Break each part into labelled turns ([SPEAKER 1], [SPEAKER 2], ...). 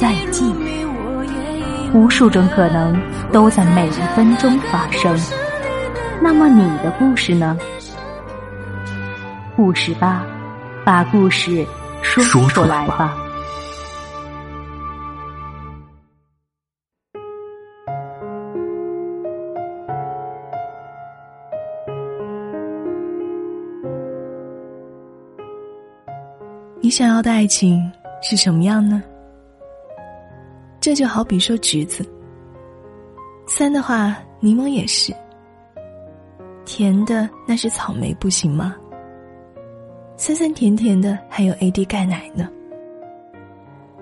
[SPEAKER 1] 再见。无数种可能都在每一分钟发生。那么你的故事呢？故事吧，把故事说出来吧。
[SPEAKER 2] 你想要的爱情是什么样呢？这就好比说橘子，酸的话柠檬也是，甜的那是草莓不行吗？酸酸甜甜的还有 AD 钙奶呢。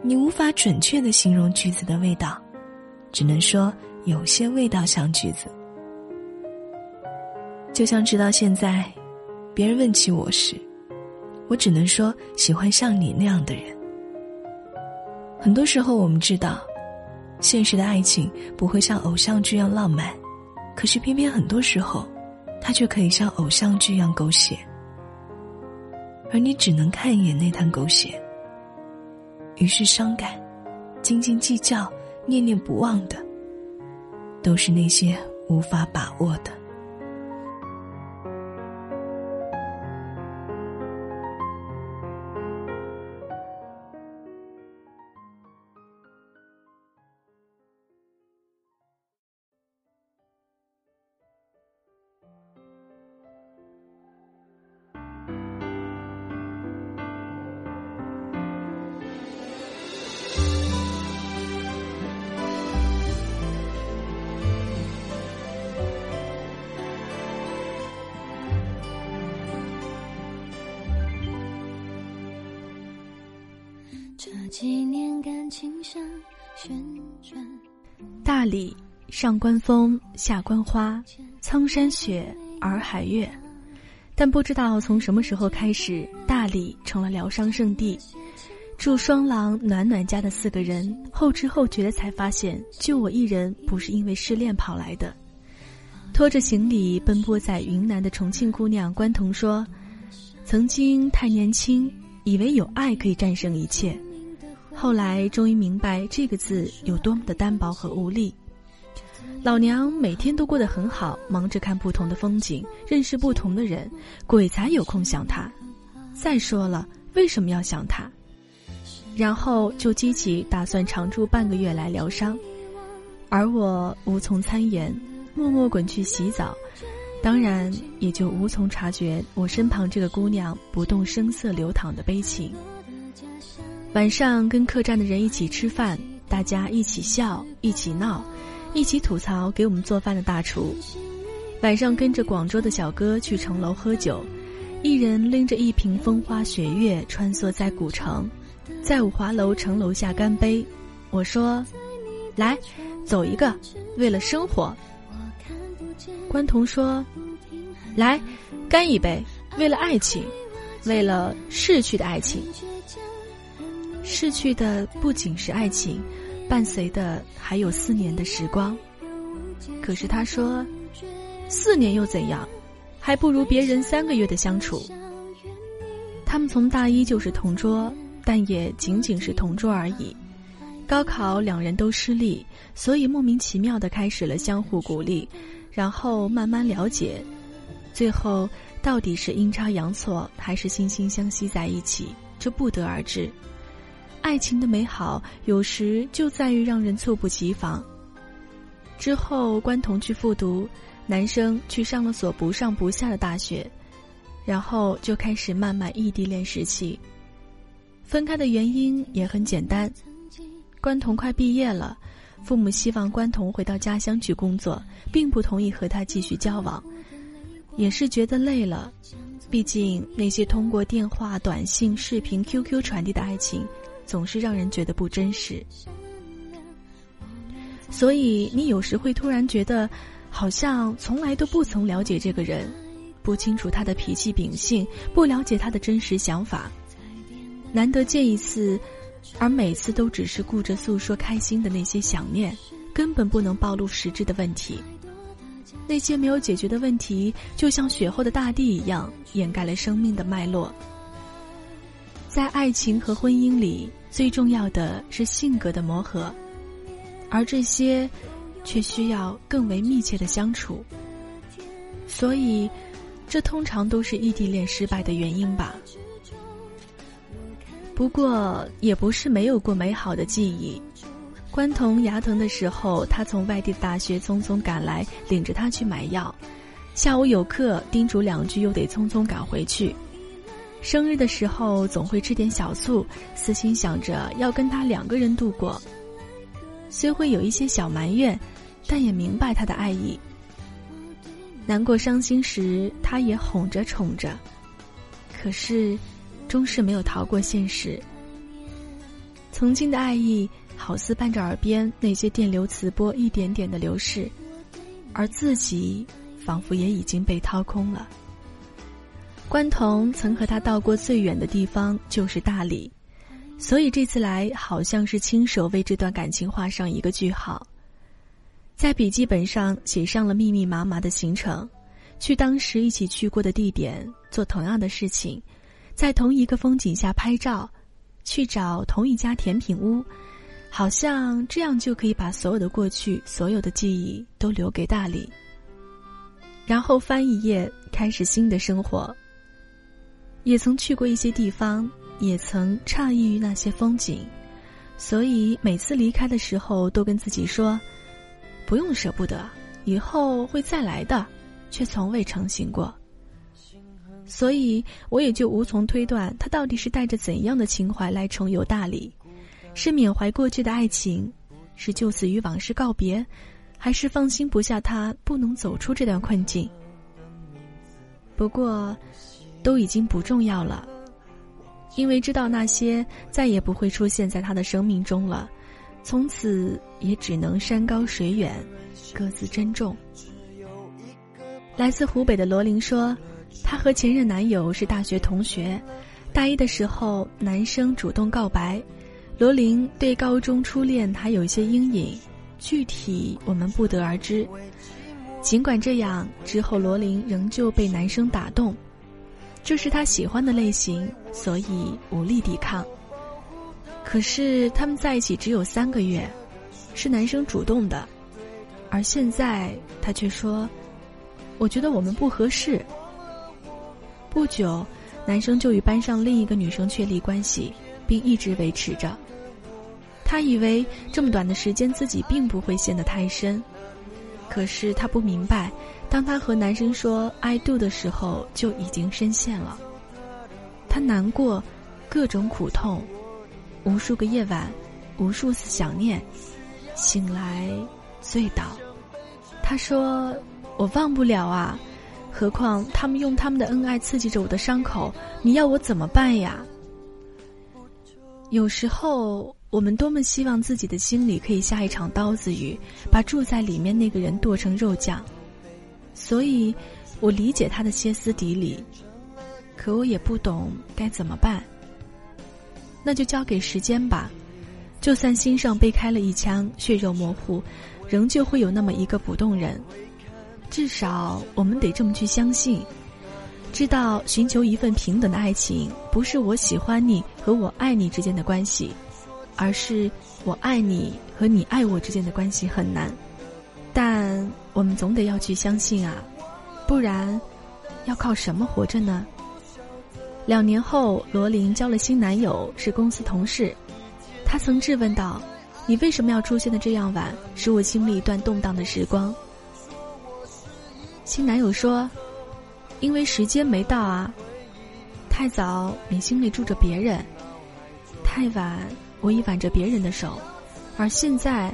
[SPEAKER 2] 你无法准确的形容橘子的味道，只能说有些味道像橘子。就像直到现在，别人问起我时。我只能说，喜欢像你那样的人。很多时候，我们知道，现实的爱情不会像偶像剧一样浪漫，可是偏偏很多时候，它却可以像偶像剧一样狗血。而你只能看一眼那滩狗血，于是伤感、斤斤计较、念念不忘的，都是那些无法把握的。
[SPEAKER 3] 感情像旋转。
[SPEAKER 4] 大理，上观风，下观花，苍山雪，洱海月。但不知道从什么时候开始，大理成了疗伤圣地。住双廊暖暖家的四个人，后知后觉的才发现，就我一人不是因为失恋跑来的。拖着行李奔波在云南的重庆姑娘关彤说：“曾经太年轻，以为有爱可以战胜一切。”后来终于明白这个字有多么的单薄和无力。老娘每天都过得很好，忙着看不同的风景，认识不同的人，鬼才有空想他。再说了，为什么要想他？然后就激起打算常住半个月来疗伤，而我无从参言，默默滚去洗澡，当然也就无从察觉我身旁这个姑娘不动声色流淌的悲情。晚上跟客栈的人一起吃饭，大家一起笑，一起闹，一起吐槽给我们做饭的大厨。晚上跟着广州的小哥去城楼喝酒，一人拎着一瓶风花雪月穿梭在古城，在五华楼城楼下干杯。我说：“来，走一个，为了生活。”关彤说：“来，干一杯，为了爱情，为了逝去的爱情。”逝去的不仅是爱情，伴随的还有四年的时光。可是他说，四年又怎样，还不如别人三个月的相处。他们从大一就是同桌，但也仅仅是同桌而已。高考两人都失利，所以莫名其妙的开始了相互鼓励，然后慢慢了解，最后到底是阴差阳错还是惺惺相惜在一起，这不得而知。爱情的美好，有时就在于让人猝不及防。之后，关彤去复读，男生去上了所不上不下的大学，然后就开始漫漫异地恋时期。分开的原因也很简单，关彤快毕业了，父母希望关彤回到家乡去工作，并不同意和他继续交往，也是觉得累了。毕竟那些通过电话、短信、视频、QQ 传递的爱情。总是让人觉得不真实。所以你有时会突然觉得，好像从来都不曾了解这个人，不清楚他的脾气秉性，不了解他的真实想法。难得见一次，而每次都只是顾着诉说开心的那些想念，根本不能暴露实质的问题。那些没有解决的问题，就像雪后的大地一样，掩盖了生命的脉络。在爱情和婚姻里，最重要的是性格的磨合，而这些，却需要更为密切的相处。所以，这通常都是异地恋失败的原因吧。不过也不是没有过美好的记忆。关童牙疼的时候，他从外地的大学匆匆赶来，领着他去买药。下午有课，叮嘱两句，又得匆匆赶回去。生日的时候，总会吃点小醋，私心想着要跟他两个人度过。虽会有一些小埋怨，但也明白他的爱意。难过伤心时，他也哄着宠着。可是。终是没有逃过现实。曾经的爱意，好似伴着耳边那些电流磁波一点点的流逝，而自己仿佛也已经被掏空了。关童曾和他到过最远的地方就是大理，所以这次来好像是亲手为这段感情画上一个句号，在笔记本上写上了密密麻麻的行程，去当时一起去过的地点，做同样的事情。在同一个风景下拍照，去找同一家甜品屋，好像这样就可以把所有的过去、所有的记忆都留给大理。然后翻一页，开始新的生活。也曾去过一些地方，也曾诧异于那些风景，所以每次离开的时候，都跟自己说：“不用舍不得，以后会再来的。”却从未成行过。所以我也就无从推断他到底是带着怎样的情怀来重游大理，是缅怀过去的爱情，是就此与往事告别，还是放心不下他不能走出这段困境？不过，都已经不重要了，因为知道那些再也不会出现在他的生命中了，从此也只能山高水远，各自珍重。来自湖北的罗琳说。她和前任男友是大学同学，大一的时候男生主动告白，罗琳对高中初恋还有一些阴影，具体我们不得而知。尽管这样，之后罗琳仍旧被男生打动，这是他喜欢的类型，所以无力抵抗。可是他们在一起只有三个月，是男生主动的，而现在他却说：“我觉得我们不合适。”不久，男生就与班上另一个女生确立关系，并一直维持着。他以为这么短的时间自己并不会陷得太深，可是他不明白，当他和男生说 “I do” 的时候，就已经深陷了。他难过，各种苦痛，无数个夜晚，无数次想念，醒来醉倒。他说：“我忘不了啊。”何况他们用他们的恩爱刺激着我的伤口，你要我怎么办呀？有时候我们多么希望自己的心里可以下一场刀子雨，把住在里面那个人剁成肉酱。所以，我理解他的歇斯底里，可我也不懂该怎么办。那就交给时间吧，就算心上被开了一枪，血肉模糊，仍旧会有那么一个不动人。至少我们得这么去相信，知道寻求一份平等的爱情，不是我喜欢你和我爱你之间的关系，而是我爱你和你爱我之间的关系很难。但我们总得要去相信啊，不然要靠什么活着呢？两年后，罗琳交了新男友，是公司同事。他曾质问道：“你为什么要出现的这样晚，使我经历一段动荡的时光？”新男友说：“因为时间没到啊，太早你心里住着别人，太晚我已挽着别人的手，而现在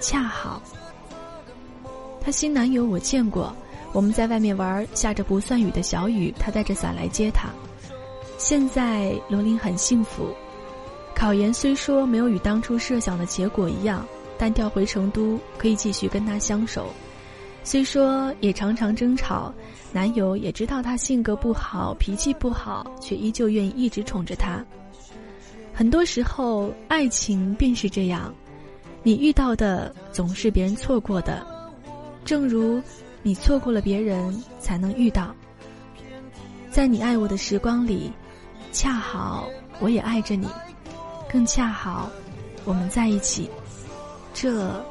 [SPEAKER 4] 恰好。”她新男友我见过，我们在外面玩，下着不算雨的小雨，他带着伞来接她。现在罗琳很幸福，考研虽说没有与当初设想的结果一样，但调回成都可以继续跟他相守。虽说也常常争吵，男友也知道她性格不好、脾气不好，却依旧愿意一直宠着她。很多时候，爱情便是这样，你遇到的总是别人错过的，正如你错过了别人，才能遇到。在你爱我的时光里，恰好我也爱着你，更恰好我们在一起，这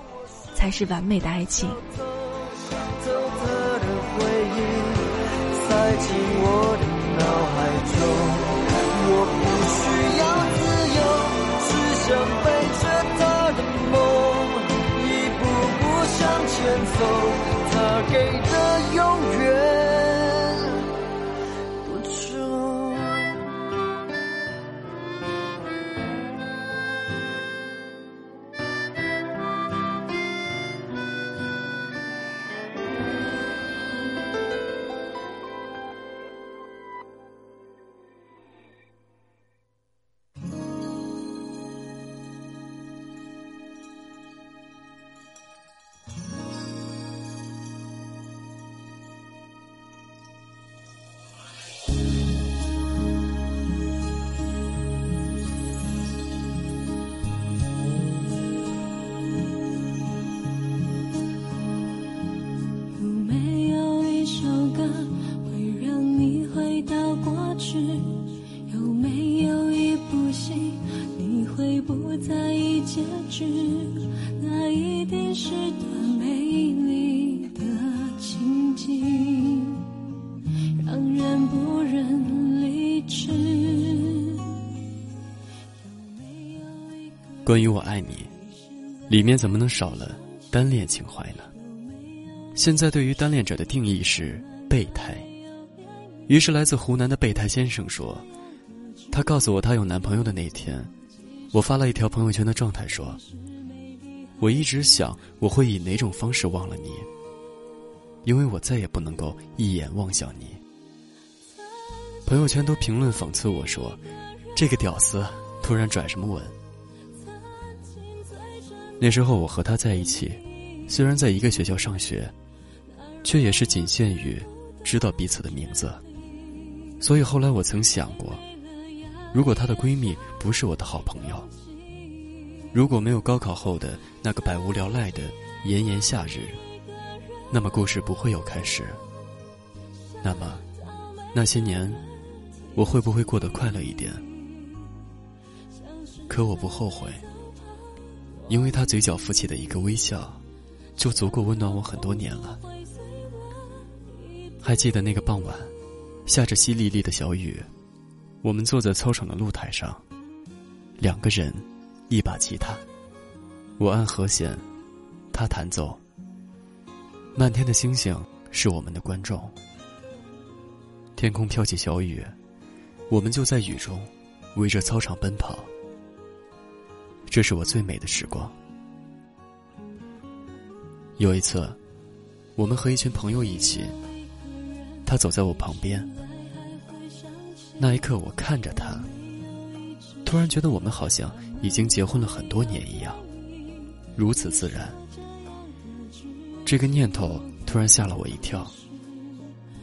[SPEAKER 4] 才是完美的爱情。
[SPEAKER 5] 走走的
[SPEAKER 3] 回忆。塞进我
[SPEAKER 6] 关于我爱你，里面怎么能少了单恋情怀呢？现在对于单恋者的定义是备胎。于是来自湖南的备胎先生说，他告诉我他有男朋友的那天，我发了一条朋友圈的状态说，我一直想我会以哪种方式忘了你，因为我再也不能够一眼望向你。朋友圈都评论讽刺我说，这个屌丝突然转什么文？那时候我和他在一起，虽然在一个学校上学，却也是仅限于知道彼此的名字。所以后来我曾想过，如果她的闺蜜不是我的好朋友，如果没有高考后的那个百无聊赖的炎炎夏日，那么故事不会有开始。那么，那些年，我会不会过得快乐一点？可我不后悔。因为他嘴角浮起的一个微笑，就足够温暖我很多年了。还记得那个傍晚，下着淅沥沥的小雨，我们坐在操场的露台上，两个人，一把吉他，我按和弦，他弹奏。漫天的星星是我们的观众，天空飘起小雨，我们就在雨中，围着操场奔跑。这是我最美的时光。有一次，我们和一群朋友一起，他走在我旁边。那一刻，我看着他，突然觉得我们好像已经结婚了很多年一样，如此自然。这个念头突然吓了我一跳，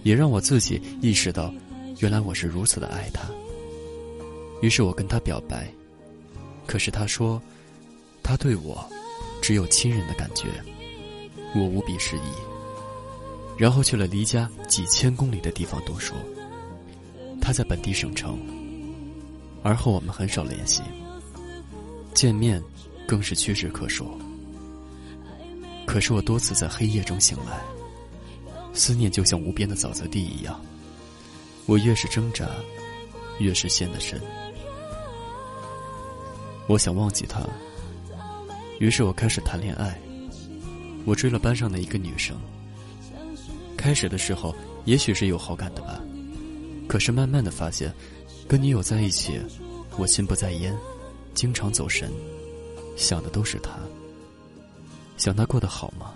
[SPEAKER 6] 也让我自己意识到，原来我是如此的爱他。于是我跟他表白。可是他说，他对我只有亲人的感觉，我无比失意。然后去了离家几千公里的地方读书。他在本地省城，而后我们很少联系，见面更是屈指可数。可是我多次在黑夜中醒来，思念就像无边的沼泽地一样，我越是挣扎，越是陷得深。我想忘记他，于是我开始谈恋爱。我追了班上的一个女生。开始的时候，也许是有好感的吧，可是慢慢的发现，跟女友在一起，我心不在焉，经常走神，想的都是她。想她过得好吗？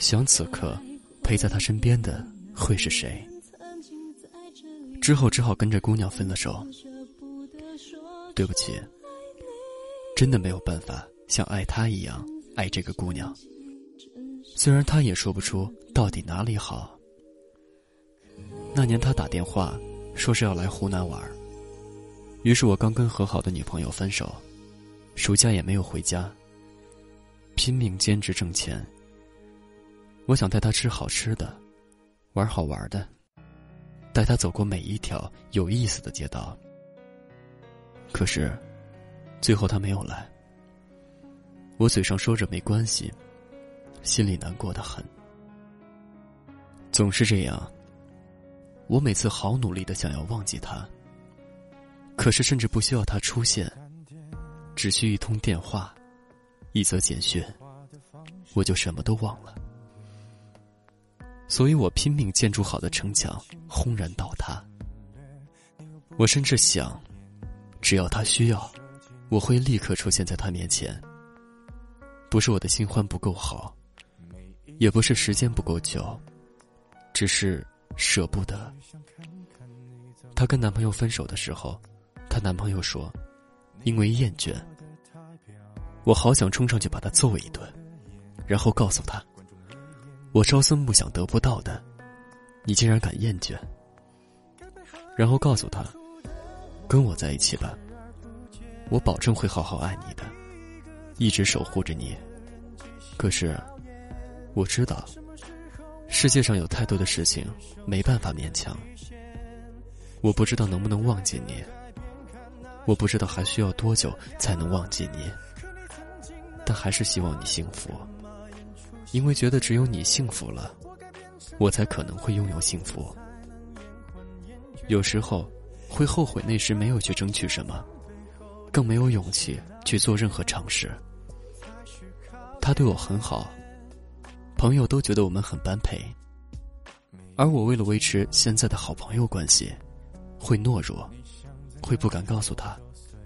[SPEAKER 6] 想此刻陪在她身边的会是谁？之后只好跟这姑娘分了手。对不起。真的没有办法像爱他一样爱这个姑娘。虽然他也说不出到底哪里好。那年他打电话说是要来湖南玩于是我刚跟和好的女朋友分手，暑假也没有回家，拼命兼职挣钱。我想带她吃好吃的，玩好玩的，带她走过每一条有意思的街道。可是，最后他没有来。我嘴上说着没关系，心里难过的很。总是这样。我每次好努力的想要忘记他，可是甚至不需要他出现，只需一通电话，一则简讯，我就什么都忘了。所以我拼命建筑好的城墙轰然倒塌。我甚至想，只要他需要，我会立刻出现在他面前。不是我的新欢不够好，也不是时间不够久，只是。舍不得。她跟男朋友分手的时候，她男朋友说：“因为厌倦。”我好想冲上去把他揍一顿，然后告诉他：“我朝思暮想得不到的，你竟然敢厌倦。”然后告诉他：“跟我在一起吧，我保证会好好爱你的，一直守护着你。”可是，我知道。世界上有太多的事情没办法勉强。我不知道能不能忘记你，我不知道还需要多久才能忘记你，但还是希望你幸福，因为觉得只有你幸福了，我才可能会拥有幸福。有时候会后悔那时没有去争取什么，更没有勇气去做任何尝试。他对我很好。朋友都觉得我们很般配，而我为了维持现在的好朋友关系，会懦弱，会不敢告诉他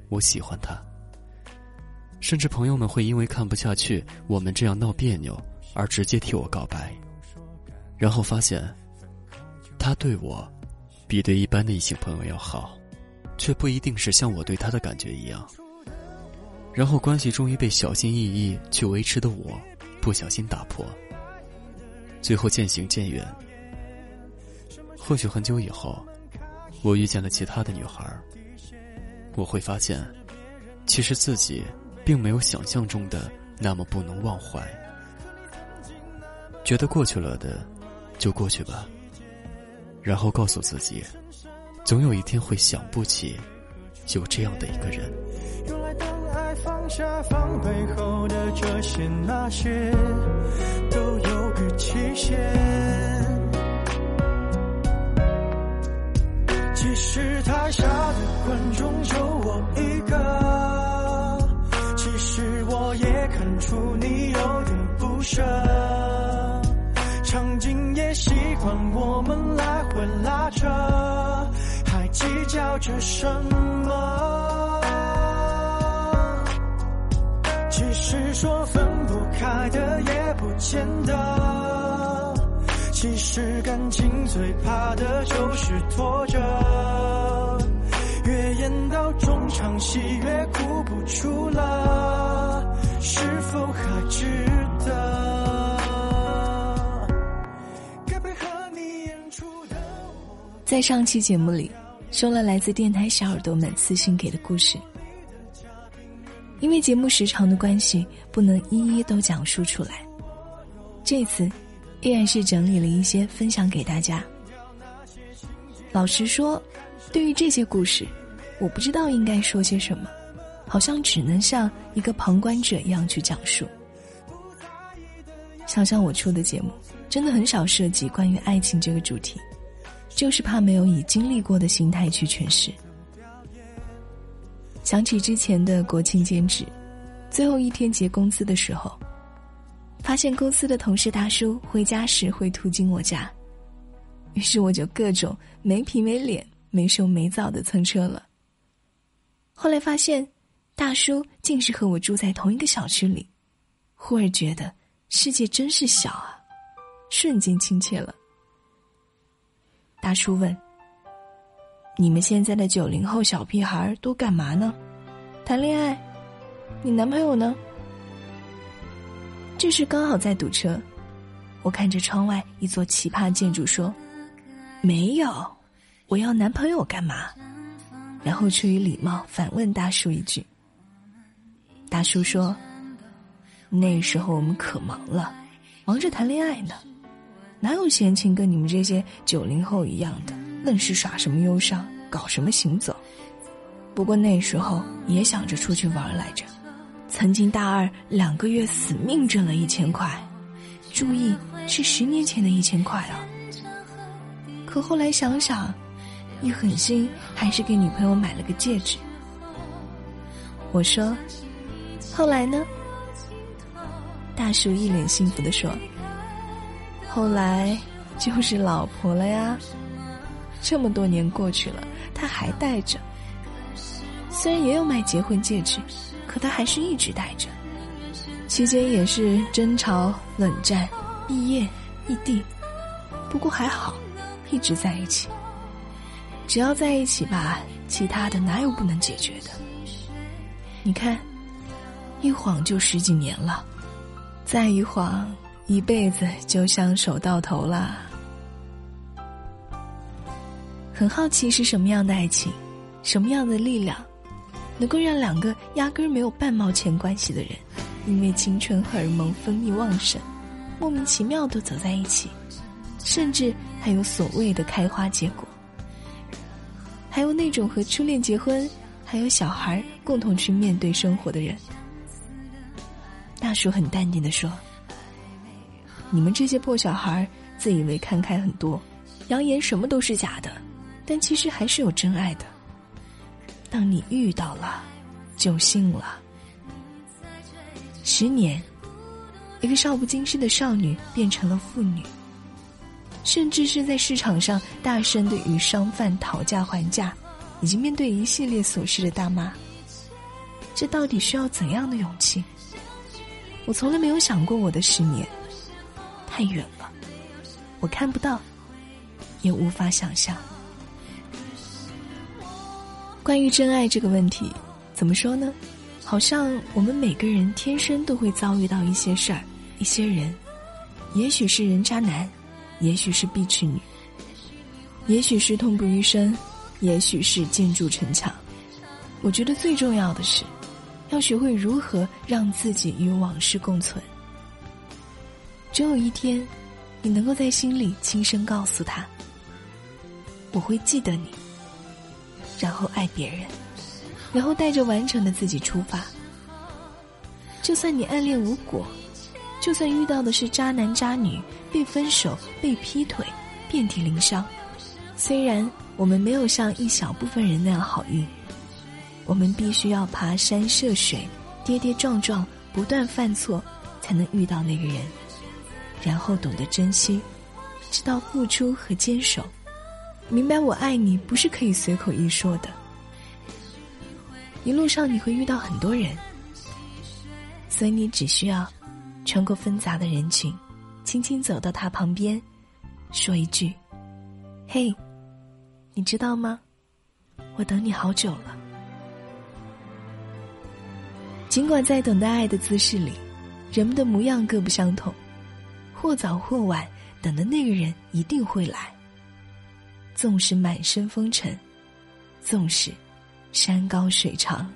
[SPEAKER 6] 我喜欢他。甚至朋友们会因为看不下去我们这样闹别扭，而直接替我告白，然后发现他对我比对一般的异性朋友要好，却不一定是像我对他的感觉一样。然后关系终于被小心翼翼去维持的我，不小心打破。最后渐行渐远。或许很久以后，我遇见了其他的女孩我会发现，其实自己并没有想象中的那么不能忘怀。觉得过去了的，就过去吧。然后告诉自己，总有一天会想不起有这样的一个人。用来当爱放下防备后的这些那些，都有个期限。即使台下的观众就我一个，其实我也看出你有点不舍。场景也习惯我们来回拉扯，计较着什么？是说分不开的也不见得，其实感情最怕的就是拖着，越演到中场戏越哭不出了，是否还值得？
[SPEAKER 2] 该配合你演出的在上期节目里，收了来自电台小耳朵们私信给的故事。因为节目时长的关系，不能一一都讲述出来。这次，依然是整理了一些分享给大家。老实说，对于这些故事，我不知道应该说些什么，好像只能像一个旁观者一样去讲述。想想我出的节目，真的很少涉及关于爱情这个主题，就是怕没有以经历过的心态去诠释。想起之前的国庆兼职，最后一天结工资的时候，发现公司的同事大叔回家时会途经我家，于是我就各种没皮没脸、没羞没臊的蹭车了。后来发现，大叔竟是和我住在同一个小区里，忽而觉得世界真是小啊，瞬间亲切了。大叔问。你们现在的九零后小屁孩都干嘛呢？谈恋爱？你男朋友呢？这时刚好在堵车，我看着窗外一座奇葩建筑说：“没有，我要男朋友干嘛？”然后出于礼貌反问大叔一句。大叔说：“那时候我们可忙了，忙着谈恋爱呢，哪有闲情跟你们这些九零后一样的，愣是耍什么忧伤，搞什么行走。不过那时候也想着出去玩来着。”曾经大二两个月死命挣了一千块，注意是十年前的一千块啊。可后来想想，一狠心还是给女朋友买了个戒指。我说：“后来呢？”大叔一脸幸福的说：“后来就是老婆了呀。这么多年过去了，他还戴着。虽然也有买结婚戒指。”可他还是一直戴着，期间也是争吵、冷战、毕业、异地，不过还好，一直在一起。只要在一起吧，其他的哪有不能解决的？你看，一晃就十几年了，再一晃，一辈子就相守到头啦。很好奇是什么样的爱情，什么样的力量？能够让两个压根儿没有半毛钱关系的人，因为青春荷尔蒙分泌旺盛，莫名其妙的走在一起，甚至还有所谓的开花结果。还有那种和初恋结婚，还有小孩共同去面对生活的人。大叔很淡定的说：“你们这些破小孩，自以为看开很多，扬言什么都是假的，但其实还是有真爱的。”当你遇到了，就信了。十年，一个少不经事的少女变成了妇女，甚至是在市场上大声的与商贩讨价还价，以及面对一系列琐事的大妈。这到底需要怎样的勇气？我从来没有想过我的十年，太远了，我看不到，也无法想象。关于真爱这个问题，怎么说呢？好像我们每个人天生都会遭遇到一些事儿、一些人，也许是人渣男，也许是碧池女，也许是痛不欲生，也许是建筑城墙。我觉得最重要的是，要学会如何让自己与往事共存。终有一天，你能够在心里轻声告诉他：“我会记得你。”然后爱别人，然后带着完整的自己出发。就算你暗恋无果，就算遇到的是渣男渣女，被分手、被劈腿，遍体鳞伤。虽然我们没有像一小部分人那样好运，我们必须要爬山涉水，跌跌撞撞，不断犯错，才能遇到那个人，然后懂得珍惜，知道付出和坚守。明白我爱你不是可以随口一说的。一路上你会遇到很多人，所以你只需要穿过纷杂的人群，轻轻走到他旁边，说一句：“嘿，你知道吗？我等你好久了。”尽管在等待爱的姿势里，人们的模样各不相同，或早或晚，等的那个人一定会来。纵使满身风尘，纵使山高水长。